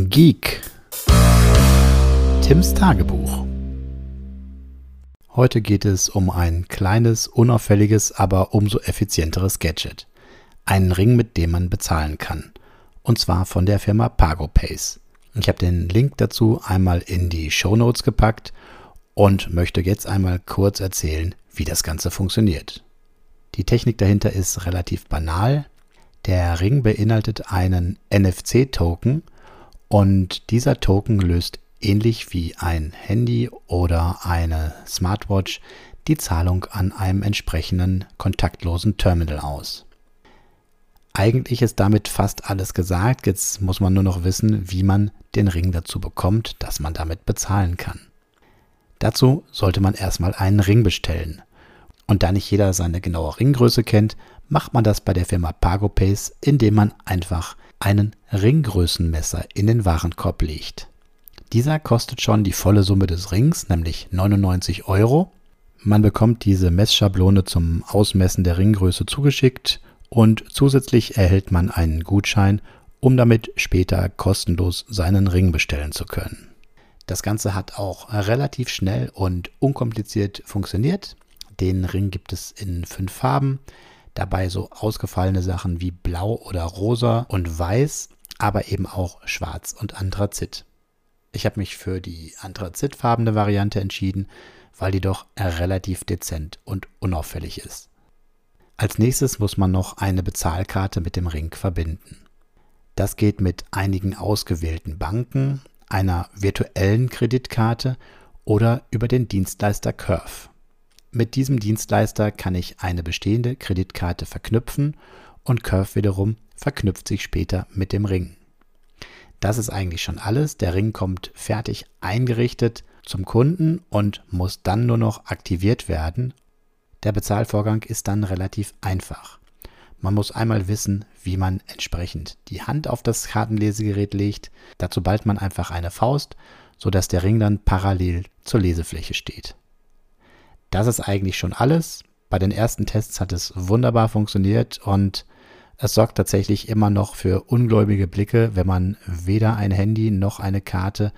Geek. Tims Tagebuch. Heute geht es um ein kleines, unauffälliges, aber umso effizienteres Gadget. Einen Ring, mit dem man bezahlen kann. Und zwar von der Firma PagoPace. Ich habe den Link dazu einmal in die Show Notes gepackt und möchte jetzt einmal kurz erzählen, wie das Ganze funktioniert. Die Technik dahinter ist relativ banal. Der Ring beinhaltet einen NFC-Token und dieser Token löst ähnlich wie ein Handy oder eine Smartwatch die Zahlung an einem entsprechenden kontaktlosen Terminal aus. Eigentlich ist damit fast alles gesagt, jetzt muss man nur noch wissen, wie man den Ring dazu bekommt, dass man damit bezahlen kann. Dazu sollte man erstmal einen Ring bestellen. Und da nicht jeder seine genaue Ringgröße kennt, macht man das bei der Firma PagoPace, indem man einfach einen Ringgrößenmesser in den Warenkorb legt. Dieser kostet schon die volle Summe des Rings, nämlich 99 Euro. Man bekommt diese Messschablone zum Ausmessen der Ringgröße zugeschickt und zusätzlich erhält man einen Gutschein, um damit später kostenlos seinen Ring bestellen zu können. Das Ganze hat auch relativ schnell und unkompliziert funktioniert. Den Ring gibt es in fünf Farben. Dabei so ausgefallene Sachen wie blau oder rosa und weiß, aber eben auch schwarz und Anthrazit. Ich habe mich für die anthrazitfarbene Variante entschieden, weil die doch relativ dezent und unauffällig ist. Als nächstes muss man noch eine Bezahlkarte mit dem Ring verbinden. Das geht mit einigen ausgewählten Banken, einer virtuellen Kreditkarte oder über den Dienstleister Curve. Mit diesem Dienstleister kann ich eine bestehende Kreditkarte verknüpfen und Curve wiederum verknüpft sich später mit dem Ring. Das ist eigentlich schon alles. Der Ring kommt fertig eingerichtet zum Kunden und muss dann nur noch aktiviert werden. Der Bezahlvorgang ist dann relativ einfach. Man muss einmal wissen, wie man entsprechend die Hand auf das Kartenlesegerät legt. Dazu ballt man einfach eine Faust, sodass der Ring dann parallel zur Lesefläche steht. Das ist eigentlich schon alles. Bei den ersten Tests hat es wunderbar funktioniert und es sorgt tatsächlich immer noch für ungläubige Blicke, wenn man weder ein Handy noch eine Karte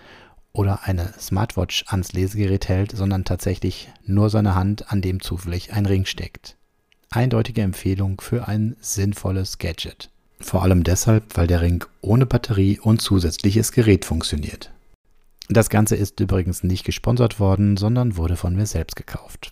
oder eine Smartwatch ans Lesegerät hält, sondern tatsächlich nur seine Hand, an dem zufällig ein Ring steckt. Eindeutige Empfehlung für ein sinnvolles Gadget. Vor allem deshalb, weil der Ring ohne Batterie und zusätzliches Gerät funktioniert. Das Ganze ist übrigens nicht gesponsert worden, sondern wurde von mir selbst gekauft.